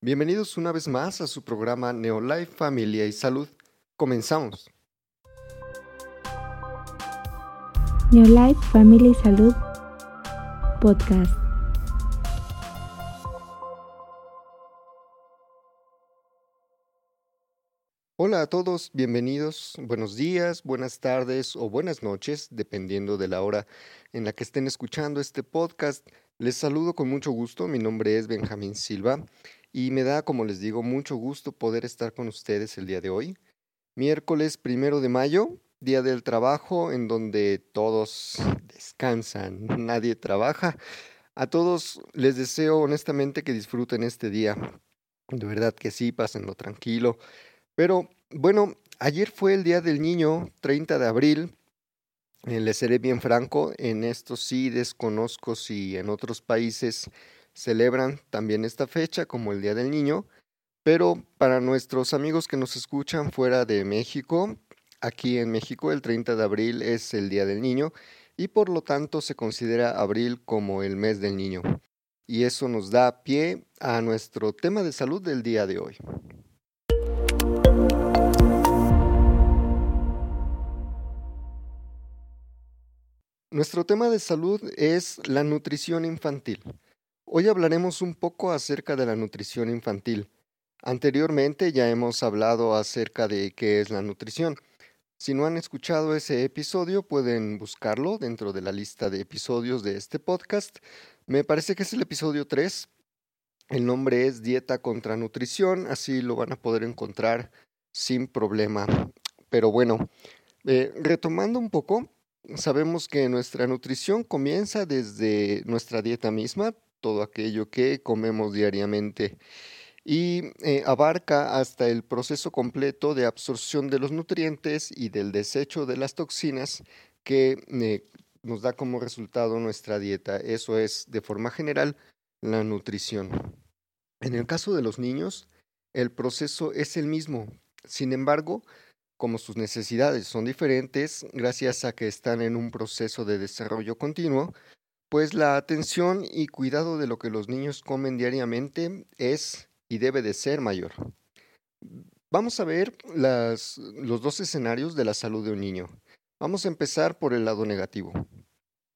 Bienvenidos una vez más a su programa Neolife Familia y Salud. Comenzamos. Neolife Familia y Salud Podcast. Hola a todos, bienvenidos, buenos días, buenas tardes o buenas noches, dependiendo de la hora en la que estén escuchando este podcast. Les saludo con mucho gusto, mi nombre es Benjamín Silva y me da, como les digo, mucho gusto poder estar con ustedes el día de hoy. Miércoles primero de mayo, día del trabajo, en donde todos descansan, nadie trabaja. A todos les deseo honestamente que disfruten este día. De verdad que sí, pásenlo tranquilo. Pero bueno, ayer fue el Día del Niño, 30 de abril. Eh, les seré bien franco, en esto sí desconozco si en otros países celebran también esta fecha como el Día del Niño, pero para nuestros amigos que nos escuchan fuera de México, aquí en México el 30 de abril es el Día del Niño y por lo tanto se considera abril como el mes del niño. Y eso nos da pie a nuestro tema de salud del día de hoy. Nuestro tema de salud es la nutrición infantil. Hoy hablaremos un poco acerca de la nutrición infantil. Anteriormente ya hemos hablado acerca de qué es la nutrición. Si no han escuchado ese episodio, pueden buscarlo dentro de la lista de episodios de este podcast. Me parece que es el episodio 3. El nombre es Dieta contra Nutrición, así lo van a poder encontrar sin problema. Pero bueno, eh, retomando un poco, sabemos que nuestra nutrición comienza desde nuestra dieta misma, todo aquello que comemos diariamente y eh, abarca hasta el proceso completo de absorción de los nutrientes y del desecho de las toxinas que eh, nos da como resultado nuestra dieta. Eso es, de forma general, la nutrición. En el caso de los niños, el proceso es el mismo. Sin embargo, como sus necesidades son diferentes, gracias a que están en un proceso de desarrollo continuo, pues la atención y cuidado de lo que los niños comen diariamente es y debe de ser mayor. Vamos a ver los dos escenarios de la salud de un niño. Vamos a empezar por el lado negativo.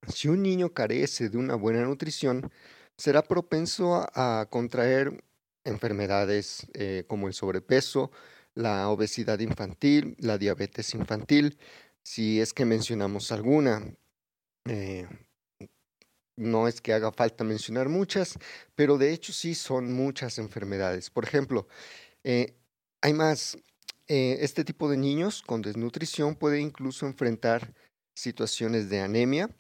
Si un niño carece de una buena nutrición, será propenso a, contraer enfermedades eh, como el sobrepeso, la obesidad infantil, la diabetes infantil, si es que mencionamos alguna. Eh, no es que haga falta mencionar muchas, pero de hecho sí son muchas enfermedades. Por ejemplo, eh, hay más, eh, este tipo de niños con desnutrición puede incluso enfrentar situaciones de anemia,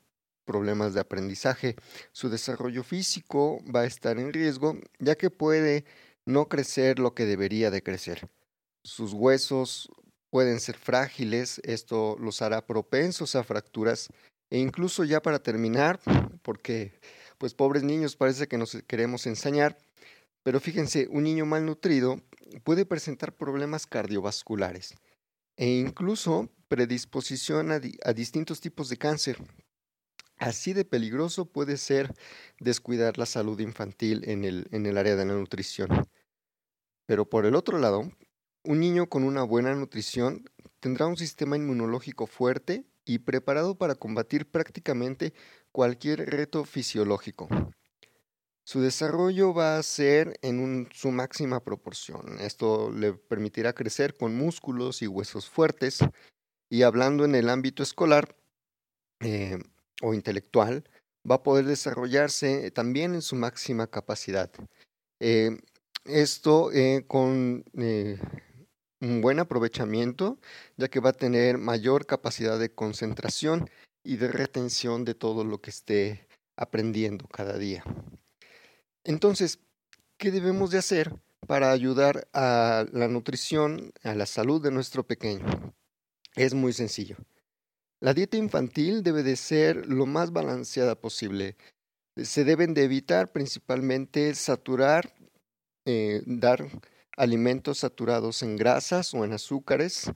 problemas de aprendizaje. Su desarrollo físico va a estar en riesgo, ya que puede no crecer lo que debería de crecer. Sus huesos pueden ser frágiles, esto los hará propensos a fracturas e incluso ya para terminar, porque pues pobres niños parece que nos queremos ensañar, pero fíjense, un niño malnutrido puede presentar problemas cardiovasculares e incluso predisposición a, distintos tipos de cáncer. Así de peligroso puede ser descuidar la salud infantil en el, en el área de la nutrición. Pero por el otro lado, un niño con una buena nutrición tendrá un sistema inmunológico fuerte y preparado para combatir prácticamente cualquier reto fisiológico. Su desarrollo va a ser en su máxima proporción. Esto le permitirá crecer con músculos y huesos fuertes. Y hablando en el ámbito escolar eh, o intelectual, va a poder desarrollarse también en su máxima capacidad. Eh, esto eh, con un buen aprovechamiento, ya que va a tener mayor capacidad de concentración y de retención de todo lo que esté aprendiendo cada día. Entonces, ¿qué debemos de hacer para ayudar a la nutrición, a la salud de nuestro pequeño? Es muy sencillo. La dieta infantil debe de ser lo más balanceada posible. Se deben de evitar principalmente saturar, eh, dar alimentos saturados en grasas o en azúcares.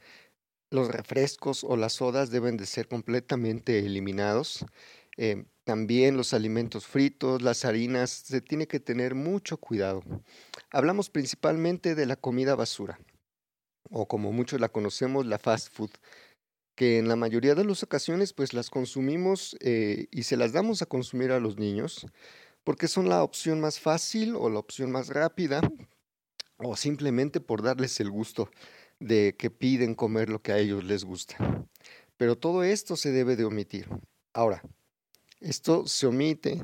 Los refrescos o las sodas deben de ser completamente eliminados. Eh, también los alimentos fritos, las harinas, se tiene que tener mucho cuidado. Hablamos principalmente de la comida basura, o como muchos la conocemos, la fast food, que en la mayoría de las ocasiones pues las consumimos eh, y se las damos a consumir a los niños, porque son la opción más fácil o la opción más rápida, o simplemente por darles el gusto de que piden comer lo que a ellos les gusta. Pero todo esto se debe de omitir. Ahora, esto se omite,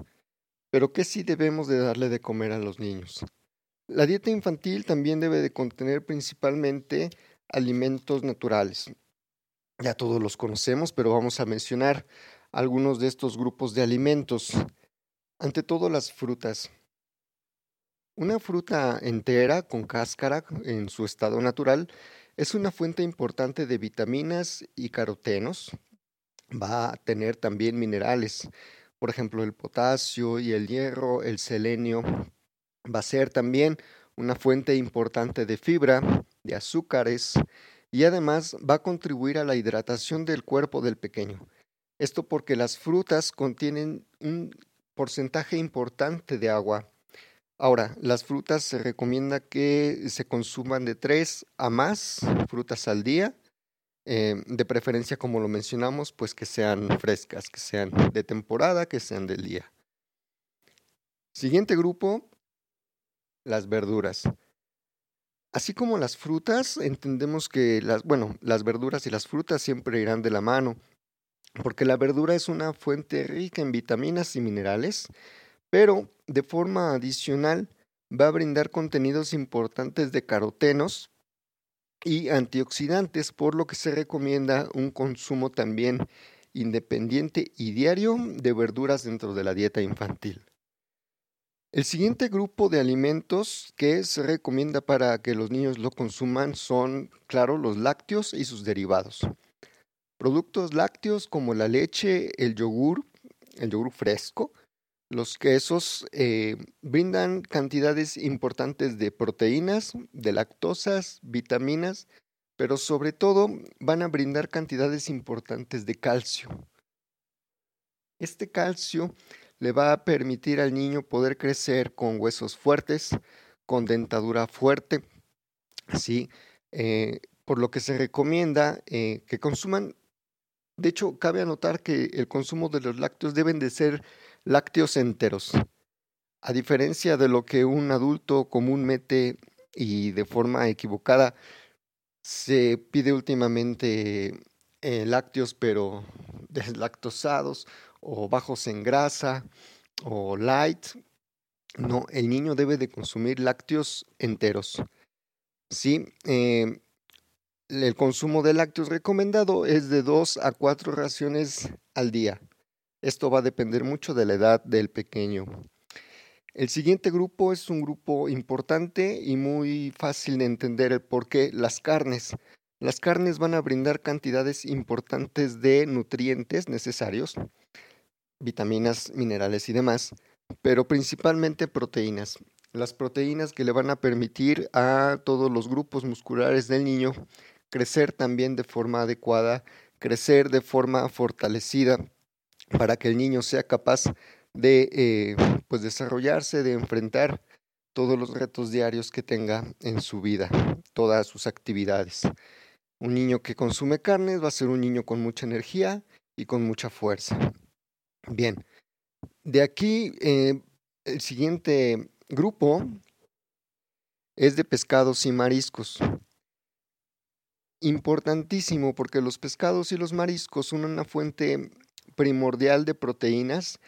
pero ¿qué sí debemos de darle de comer a los niños? La dieta infantil también debe de contener principalmente alimentos naturales. Ya todos los conocemos, pero vamos a mencionar algunos de estos grupos de alimentos. Ante todo las frutas. Una fruta entera con cáscara en su estado natural es una fuente importante de vitaminas y carotenos. Va a tener también minerales, por ejemplo el potasio y el hierro, el selenio. Va a ser también una fuente importante de fibra, de azúcares y además va a contribuir a la hidratación del cuerpo del pequeño. Esto porque las frutas contienen un porcentaje importante de agua Ahora, las frutas se recomienda que se consuman de tres a más frutas al día, eh, de preferencia, como lo mencionamos, pues que sean frescas, que sean de temporada, que sean del día. Siguiente grupo, las verduras. Así como las frutas, entendemos que las, bueno, las verduras y las frutas siempre irán de la mano, porque la verdura es una fuente rica en vitaminas y minerales pero de forma adicional va a brindar contenidos importantes de carotenos y antioxidantes, por lo que se recomienda un consumo también independiente y diario de verduras dentro de la dieta infantil. El siguiente grupo de alimentos que se recomienda para que los niños lo consuman son, claro, los lácteos y sus derivados. Productos lácteos como la leche, el yogur, el yogur fresco, los quesos eh, brindan cantidades importantes de proteínas, de lactosas, vitaminas, pero sobre todo van a brindar cantidades importantes de calcio. Este calcio le va a permitir al niño poder crecer con huesos fuertes, con dentadura fuerte, ¿sí? Eh, por lo que se recomienda eh, que consuman, de hecho, cabe anotar que el consumo de los lácteos deben de ser lácteos enteros. A diferencia de lo que un adulto comúnmente y de forma equivocada se pide últimamente eh, lácteos pero deslactosados o bajos en grasa o light. No, el niño debe de consumir lácteos enteros. Sí, eh, el consumo de lácteos recomendado es de 2 a 4 raciones al día. Esto va a depender mucho de la edad del pequeño. El siguiente grupo es un grupo importante y muy fácil de entender el por qué las carnes. Las carnes van a brindar cantidades importantes de nutrientes necesarios, vitaminas, minerales y demás, pero principalmente proteínas. Las proteínas que le van a permitir a todos los grupos musculares del niño crecer también de forma adecuada, crecer de forma fortalecida para que el niño sea capaz de eh, pues desarrollarse, de enfrentar todos los retos diarios que tenga en su vida, todas sus actividades. Un niño que consume carnes va a ser un niño con mucha energía y con mucha fuerza. Bien, de aquí eh, el siguiente grupo es de pescados y mariscos. Importantísimo porque los pescados y los mariscos son una fuente primordial de proteínas,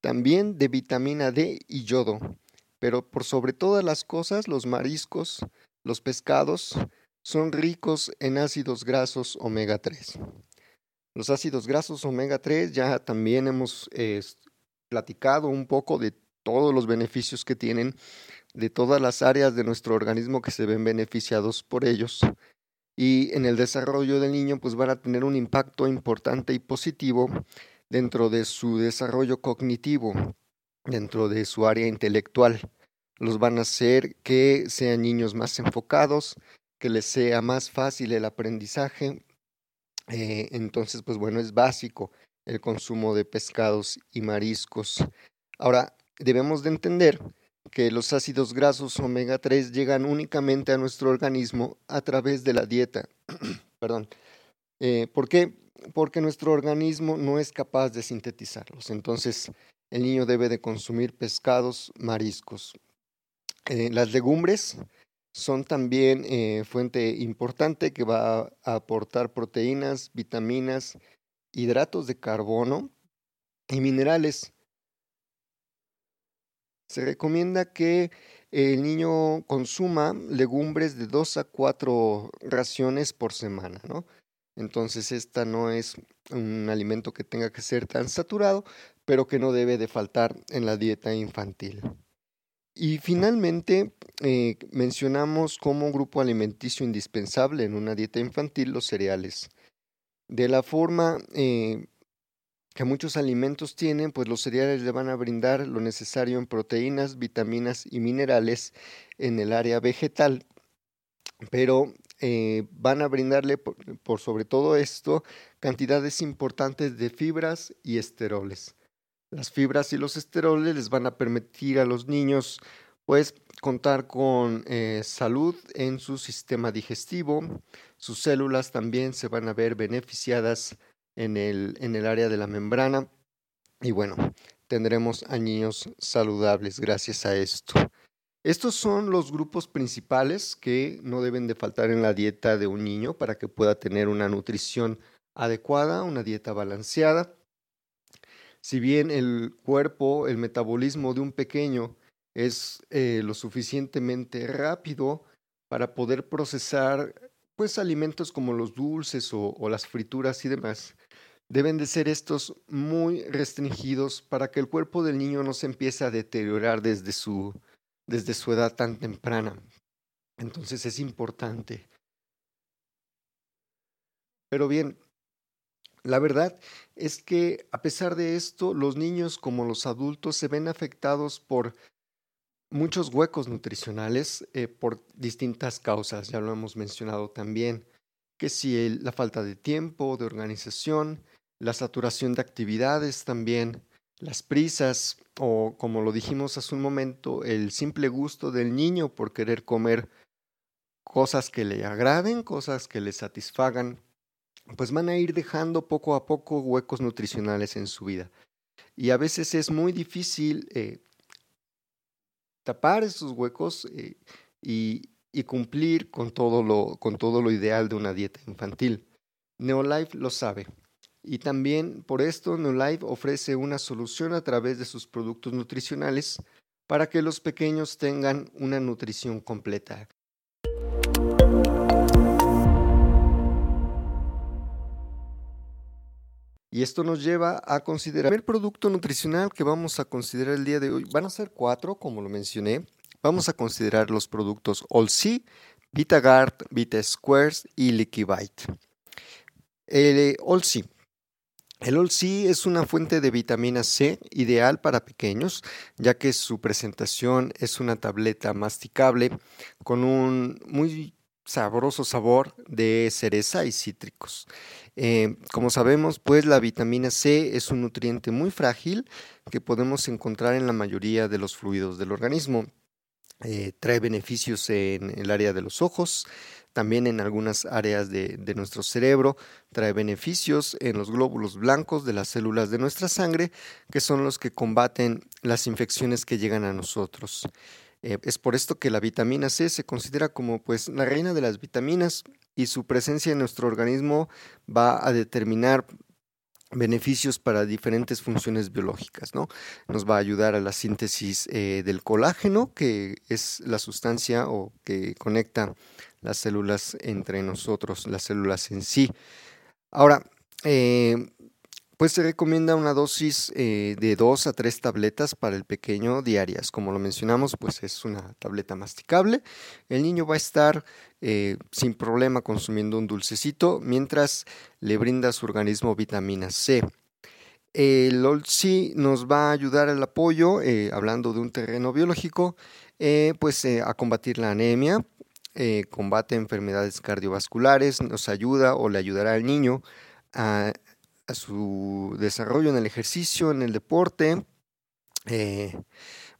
también de vitamina D y yodo. Pero por sobre todas las cosas, los mariscos, los pescados, son ricos en ácidos grasos omega 3. Los ácidos grasos omega 3 ya también hemos platicado un poco de todos los beneficios que tienen, de todas las áreas de nuestro organismo que se ven beneficiados por ellos. Y en el desarrollo del niño pues van a tener un impacto importante y positivo dentro de su desarrollo cognitivo, dentro de su área intelectual. Los van a hacer que sean niños más enfocados, que les sea más fácil el aprendizaje. Eh, entonces, pues bueno, es básico el consumo de pescados y mariscos. Ahora, debemos de entender que los ácidos grasos omega 3 llegan únicamente a nuestro organismo a través de la dieta. Perdón. Eh, ¿Por qué? Porque nuestro organismo no es capaz de sintetizarlos. Entonces, el niño debe de consumir pescados, mariscos. Eh, las legumbres son también eh, fuente importante que va a aportar proteínas, vitaminas, hidratos de carbono y minerales. Se recomienda que el niño consuma legumbres de dos a cuatro raciones por semana, ¿no? Entonces, esta no es un alimento que tenga que ser tan saturado, pero que no debe de faltar en la dieta infantil. Y finalmente, eh, mencionamos como grupo alimenticio indispensable en una dieta infantil los cereales. De la forma eh, que muchos alimentos tienen, pues los cereales le van a brindar lo necesario en proteínas, vitaminas y minerales en el área vegetal, pero eh, van a brindarle por, sobre todo esto cantidades importantes de fibras y esteroles. Las fibras y los esteroles les van a permitir a los niños pues contar con eh, salud en su sistema digestivo, sus células también se van a ver beneficiadas en el, en el área de la membrana y bueno, tendremos a niños saludables gracias a esto. Estos son los grupos principales que no deben de faltar en la dieta de un niño para que pueda tener una nutrición adecuada, una dieta balanceada. Si bien el cuerpo, el metabolismo de un pequeño es eh, lo suficientemente rápido para poder procesar pues alimentos como los dulces o, las frituras y demás, deben de ser estos muy restringidos para que el cuerpo del niño no se empiece a deteriorar desde su, desde su edad tan temprana. Entonces es importante. Pero bien, la verdad es que a pesar de esto, los niños como los adultos se ven afectados por muchos huecos nutricionales eh, por distintas causas, ya lo hemos mencionado también, que si la falta de tiempo, de organización, la saturación de actividades también, las prisas o como lo dijimos hace un momento, el simple gusto del niño por querer comer cosas que le agraden, cosas que le satisfagan, pues van a ir dejando poco a poco huecos nutricionales en su vida. Y a veces es muy difícil eh, tapar esos huecos eh, y, cumplir con todo, lo, con todo lo ideal de una dieta infantil. Neolife lo sabe. Y también por esto Neolife ofrece una solución a través de sus productos nutricionales para que los pequeños tengan una nutrición completa. Y esto nos lleva a considerar el producto nutricional que vamos a considerar el día de hoy. Van a ser cuatro, como lo mencioné. Vamos a considerar los productos All-C, VitaGuard, VitaSquares y Liquibite. Eh, All-C. El All-C es una fuente de vitamina C ideal para pequeños, ya que su presentación es una tableta masticable con un muy sabroso sabor de cereza y cítricos. Eh, como sabemos, pues la vitamina C es un nutriente muy frágil que podemos encontrar en la mayoría de los fluidos del organismo. Eh, trae beneficios en el área de los ojos, también en algunas áreas de, nuestro cerebro, trae beneficios en los glóbulos blancos de las células de nuestra sangre, que son los que combaten las infecciones que llegan a nosotros. Eh, es por esto que la vitamina C se considera como pues la reina de las vitaminas y su presencia en nuestro organismo va a determinar beneficios para diferentes funciones biológicas, ¿no? Nos va a ayudar a la síntesis eh, del colágeno, que es la sustancia o que conecta las células entre nosotros, las células en sí. Ahora, eh, pues se recomienda una dosis eh, de dos a tres tabletas para el pequeño diarias. Como lo mencionamos, pues es una tableta masticable. El niño va a estar eh, sin problema consumiendo un dulcecito mientras le brinda su organismo vitamina C. El OLSI nos va a ayudar al apoyo, eh, hablando de un terreno biológico, pues a combatir la anemia, combate enfermedades cardiovasculares, nos ayuda o le ayudará al niño a a su desarrollo en el ejercicio, en el deporte. Eh,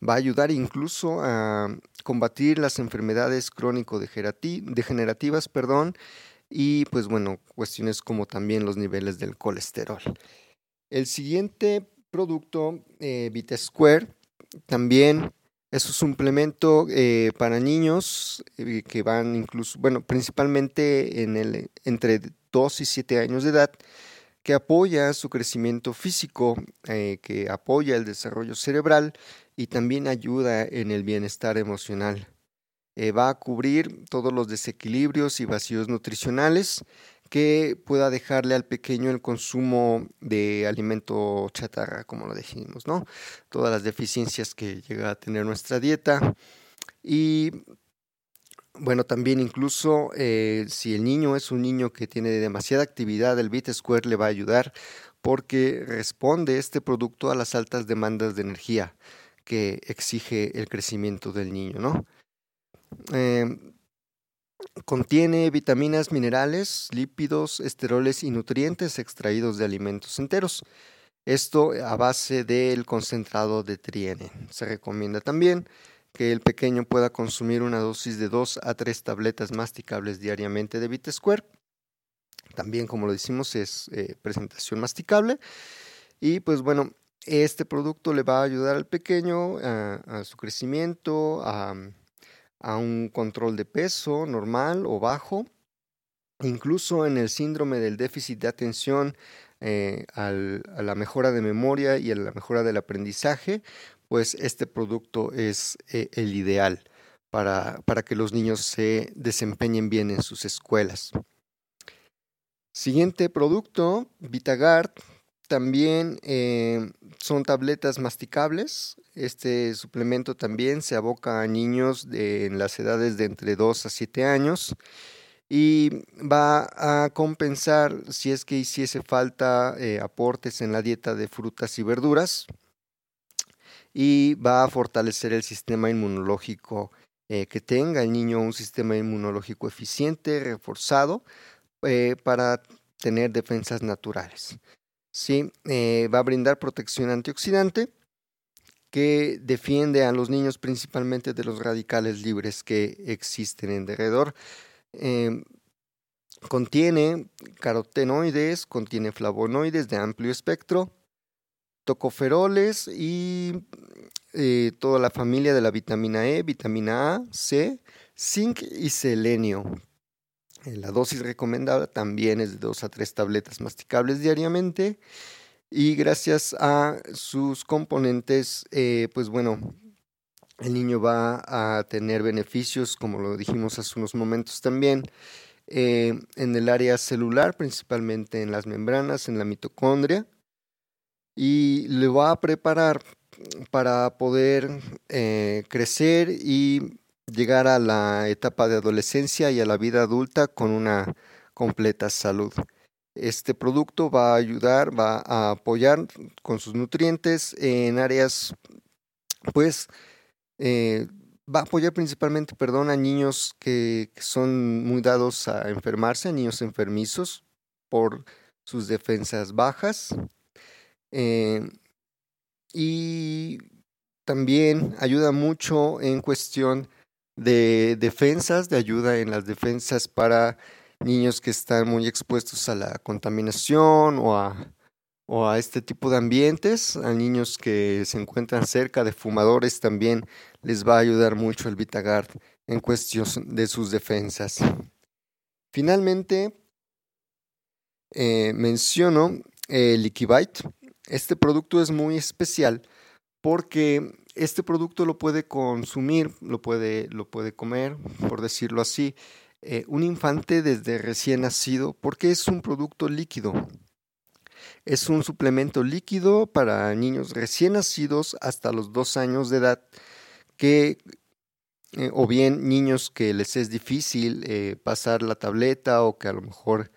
va a ayudar incluso a combatir las enfermedades crónico-degenerativas, perdón, y pues bueno, cuestiones como también los niveles del colesterol. El siguiente producto, eh, también es un suplemento eh, para niños eh, que van incluso, bueno, principalmente en el, entre 2 y 7 años de edad, que apoya su crecimiento físico, eh, que apoya el desarrollo cerebral y también ayuda en el bienestar emocional. Eh, va a cubrir todos los desequilibrios y vacíos nutricionales que pueda dejarle al pequeño el consumo de alimento chatarra, como lo dijimos, ¿no? Todas las deficiencias que llega a tener nuestra dieta. Y bueno, también incluso eh, si el niño es un niño que tiene demasiada actividad, el Bit Square le va a ayudar porque responde este producto a las altas demandas de energía que exige el crecimiento del niño, ¿no? Em, contiene vitaminas, minerales, lípidos, esteroles y nutrientes extraídos de alimentos enteros. Esto a base del concentrado de triene. Se recomienda también que el pequeño pueda consumir una dosis de 2 a 3 tabletas masticables diariamente de Square. También, como lo decimos, es eh, presentación masticable. Y pues bueno, este producto le va a ayudar al pequeño a, su crecimiento, a, un control de peso normal o bajo, incluso en el síndrome del déficit de atención, eh, a la mejora de memoria y a la mejora del aprendizaje, pues este producto es eh, el ideal para, para, que los niños se desempeñen bien en sus escuelas. Siguiente producto, Vitagard, también eh, son tabletas masticables. Este suplemento también se aboca a niños de, en las edades de entre 2 a 7 años y va a compensar si es que hiciese falta eh, aportes en la dieta de frutas y verduras y va a fortalecer el sistema inmunológico, eh, que tenga el niño un sistema inmunológico eficiente, reforzado, eh, para tener defensas naturales. ¿Sí? Eh, va a brindar protección antioxidante que defiende a los niños principalmente de los radicales libres que existen en derredor. Em, contiene carotenoides, contiene flavonoides de amplio espectro, tocoferoles y eh, toda la familia de la vitamina E, vitamina A, C, zinc y selenio. Eh, la dosis recomendada también es de 2 a 3 tabletas masticables diariamente y gracias a sus componentes, eh, pues bueno, el niño va a tener beneficios, como lo dijimos hace unos momentos también, en el área celular, principalmente en las membranas, en la mitocondria, y le va a preparar para poder eh, crecer y llegar a la etapa de adolescencia y a la vida adulta con una completa salud. Este producto va a ayudar, va a apoyar con sus nutrientes en áreas, pues, eh, va a apoyar principalmente, perdón, a niños que, son muy dados a enfermarse, a niños enfermizos por sus defensas bajas, eh, y también ayuda mucho en cuestión de defensas, de ayuda en las defensas para niños que están muy expuestos a la contaminación o a, o a este tipo de ambientes, a niños que se encuentran cerca de fumadores también les va a ayudar mucho el Vitagard en cuestión de sus defensas. Finalmente, eh, menciono el Ikibite, este producto es muy especial porque este producto lo puede consumir, lo puede, lo puede comer, por decirlo así, eh, un infante desde recién nacido porque es un producto líquido. Es un suplemento líquido para niños recién nacidos hasta los dos años de edad que eh, o bien niños que les es difícil eh, pasar la tableta o que a lo mejor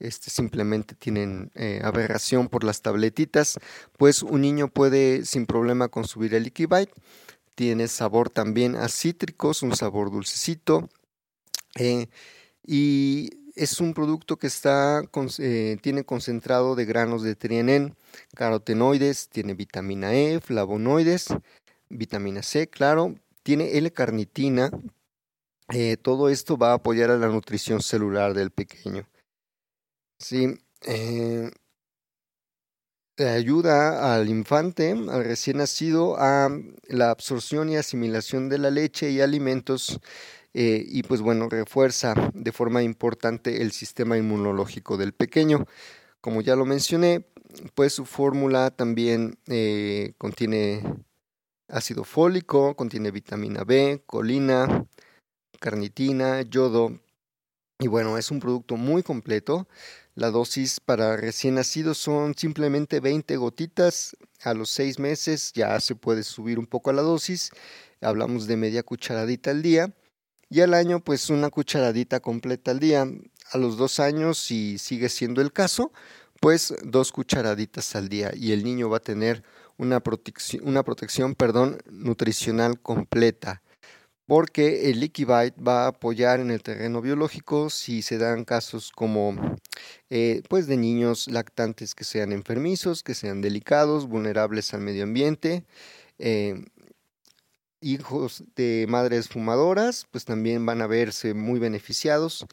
este, simplemente tienen eh, aberración por las tabletitas, pues un niño puede sin problema consumir el Liquibite. Tiene sabor también a cítricos, un sabor dulcecito. Eh, y es un producto que está, eh, tiene concentrado de granos de trienen, carotenoides, tiene vitamina E, flavonoides, vitamina C, claro, tiene L-carnitina. Todo esto va a apoyar a la nutrición celular del pequeño. Sí, eh, ayuda al infante, al recién nacido, a la absorción y asimilación de la leche y alimentos eh, y pues bueno, refuerza de forma importante el sistema inmunológico del pequeño. Como ya lo mencioné, pues su fórmula también eh, contiene ácido fólico, contiene vitamina B, colina, carnitina, yodo. Y bueno, es un producto muy completo. La dosis para recién nacidos son simplemente 20 gotitas. A los 6 meses ya se puede subir un poco a la dosis. Hablamos de media cucharadita al día. Y al año, pues una cucharadita completa al día. A los dos años, si sigue siendo el caso, pues dos cucharaditas al día. Y el niño va a tener una protección, una protección perdón, nutricional completa. Porque el Liquibite va a apoyar en el terreno biológico si se dan casos como eh, pues de niños lactantes que sean enfermizos, que sean delicados, vulnerables al medio ambiente. Eh, hijos de madres fumadoras, pues también van a verse muy beneficiados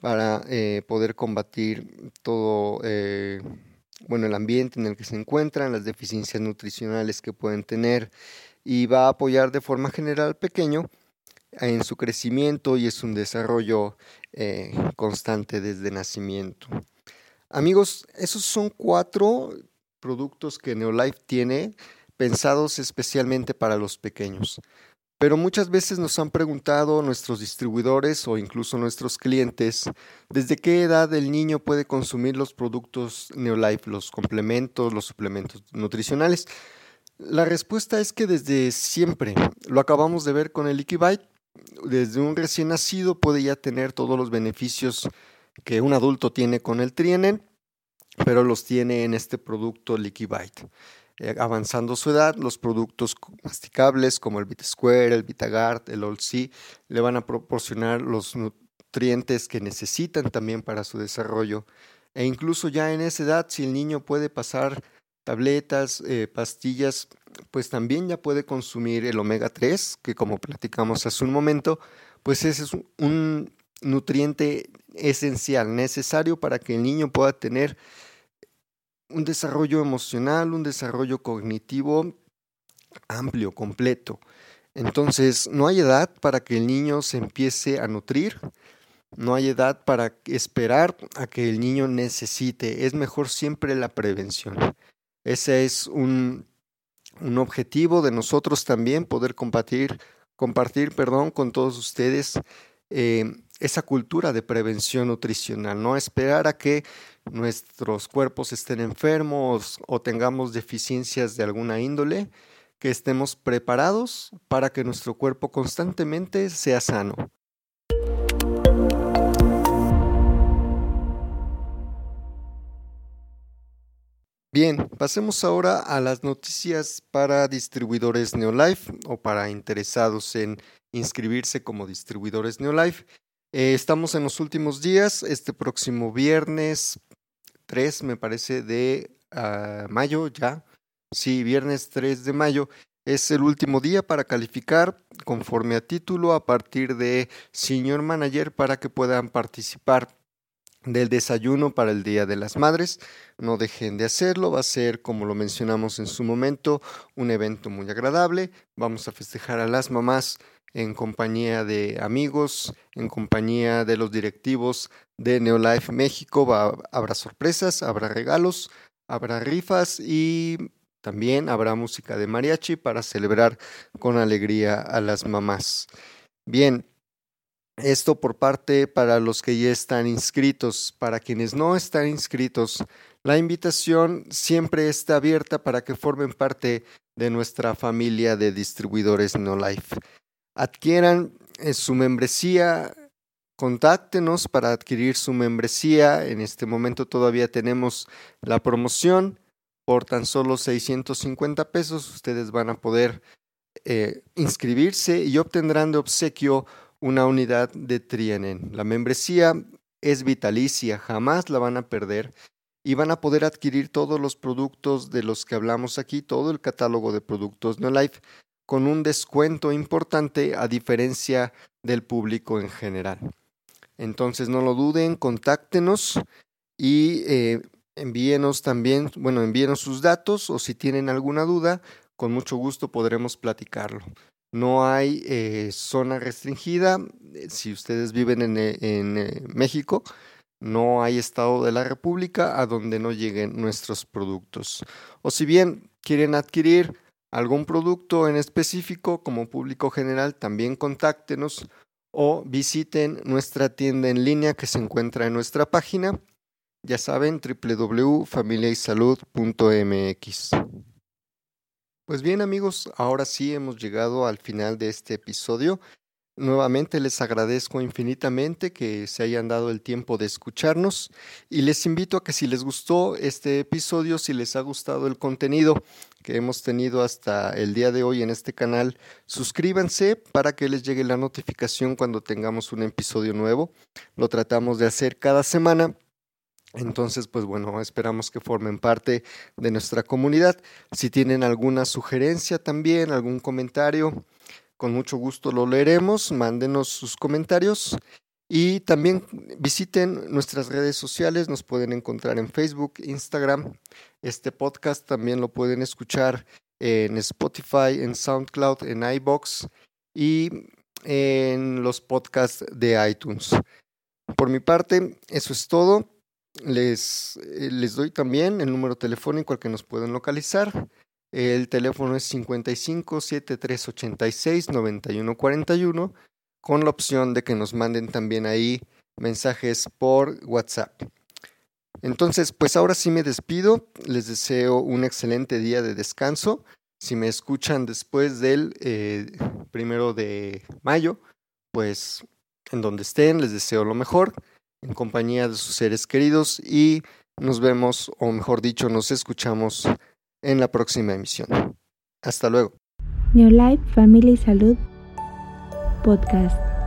para eh, poder combatir todo, bueno, el ambiente en el que se encuentran, las deficiencias nutricionales que pueden tener y va a apoyar de forma general al pequeño en su crecimiento y es un desarrollo eh, constante desde nacimiento. Amigos, esos son cuatro productos que Neolife tiene pensados especialmente para los pequeños. Pero muchas veces nos han preguntado nuestros distribuidores o incluso nuestros clientes desde qué edad el niño puede consumir los productos Neolife, los complementos, los suplementos nutricionales. La respuesta es que desde siempre, lo acabamos de ver con el Liquibite, desde un recién nacido puede ya tener todos los beneficios que un adulto tiene con el Trienen, pero los tiene en este producto Liquibite. Eh, avanzando su edad, los productos masticables como el Square, el Vitagard, el Old le van a proporcionar los nutrientes que necesitan también para su desarrollo. E incluso ya en esa edad, si el niño puede pasar tabletas, eh, pastillas, pues también ya puede consumir el omega 3, que como platicamos hace un momento, pues ese es un nutriente esencial, necesario para que el niño pueda tener un desarrollo emocional, un desarrollo cognitivo amplio, completo. Entonces, no hay edad para que el niño se empiece a nutrir, no hay edad para esperar a que el niño necesite, es mejor siempre la prevención. Ese es un, un objetivo de nosotros también, poder compartir, compartir perdón, con todos ustedes eh, esa cultura de prevención nutricional, no esperar a que nuestros cuerpos estén enfermos o tengamos deficiencias de alguna índole, que estemos preparados para que nuestro cuerpo constantemente sea sano. Bien, pasemos ahora a las noticias para distribuidores Neolife o para interesados en inscribirse como distribuidores Neolife. Eh, estamos en los últimos días, este próximo viernes 3, me parece, de ah, mayo ya. Sí, viernes 3 de mayo. Es el último día para calificar conforme a título a partir de Senior Manager para que puedan participar del desayuno para el Día de las Madres. No dejen de hacerlo, va a ser, como lo mencionamos en su momento, un evento muy agradable. Vamos a festejar a las mamás en compañía de amigos, en compañía de los directivos de Neolife México. habrá sorpresas, habrá regalos, habrá rifas y también habrá música de mariachi para celebrar con alegría a las mamás. Bien, esto por parte para los que ya están inscritos. Para quienes no están inscritos, la invitación siempre está abierta para que formen parte de nuestra familia de distribuidores No Life adquieran eh, su membresía, contáctenos para adquirir su membresía. En este momento todavía tenemos la promoción por tan solo 650 pesos. Ustedes van a poder eh, inscribirse y obtendrán de obsequio una unidad de Trienen. La membresía es vitalicia, jamás la van a perder y van a poder adquirir todos los productos de los que hablamos aquí, todo el catálogo de productos Neolife con un descuento importante a diferencia del público en general. Entonces no lo duden, contáctenos y eh, envíenos también, bueno, envíenos sus datos o si tienen alguna duda, con mucho gusto podremos platicarlo. No hay eh, zona restringida. Si ustedes viven en, eh, México, no hay estado de la República a donde no lleguen nuestros productos. O si bien quieren adquirir algún producto en específico como público general, también contáctenos o visiten nuestra tienda en línea que se encuentra en nuestra página. Ya saben, www.familiaysalud.mx. Pues bien amigos, ahora sí hemos llegado al final de este episodio. Nuevamente les agradezco infinitamente que se hayan dado el tiempo de escucharnos y les invito a que si les gustó este episodio, si les ha gustado el contenido que hemos tenido hasta el día de hoy en este canal, suscríbanse para que les llegue la notificación cuando tengamos un episodio nuevo. Lo tratamos de hacer cada semana. Entonces, pues bueno, esperamos que formen parte de nuestra comunidad. Si tienen alguna sugerencia también, algún comentario, con mucho gusto lo leeremos, mándenos sus comentarios y también visiten nuestras redes sociales, nos pueden encontrar en Facebook, Instagram. Este podcast también lo pueden escuchar en Spotify, en SoundCloud, en iBox y en los podcasts de iTunes. Por mi parte, eso es todo. Les, eh, les doy también el número telefónico al que nos pueden localizar. El teléfono es 55 7386 9141 con la opción de que nos manden también ahí mensajes por WhatsApp. Entonces, pues ahora sí me despido. Les deseo un excelente día de descanso. Si me escuchan después del eh, primero de mayo, pues en donde estén, les deseo lo mejor, en compañía de sus seres queridos y nos vemos, o mejor dicho, nos escuchamos en la próxima emisión. Hasta luego. Neolife Family Salud Podcast.